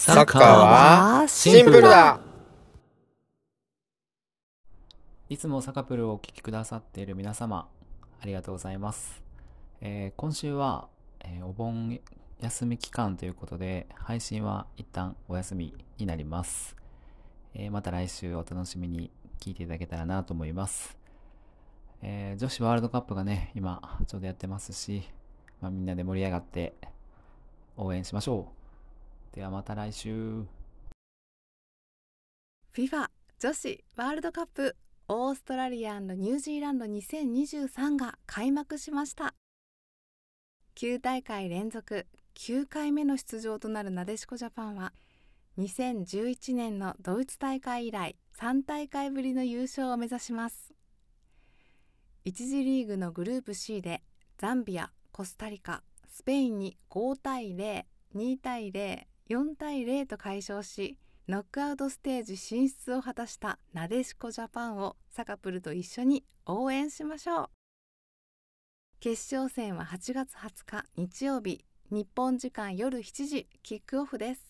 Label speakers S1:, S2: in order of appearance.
S1: サッカーはシンプルだ
S2: いつもサカプルをお聞きくださっている皆様、ありがとうございます。えー今週は、えーお盆休み期間ということで、配信は一旦お休みになります。えーまた来週お楽しみに聞いていただけたらなと思います。え女子ワールドカップがね、今ちょうどやってますし、まあ、みんなで盛り上がって応援しましょう。ではまた来週。
S3: FIFA 女子ワールドカップオーストラリアニュージーランド2023が開幕しました9大会連続9回目の出場となるなでしこジャパンは2011年のドイツ大会以来3大会ぶりの優勝を目指します1次リーグのグループ C でザンビアコスタリカスペインに5対02対0 4対0と快勝しノックアウトステージ進出を果たしたなでしこジャパンをサカプルと一緒に応援しましょう。決勝戦は8月20日日曜日日本時間夜7時キックオフです。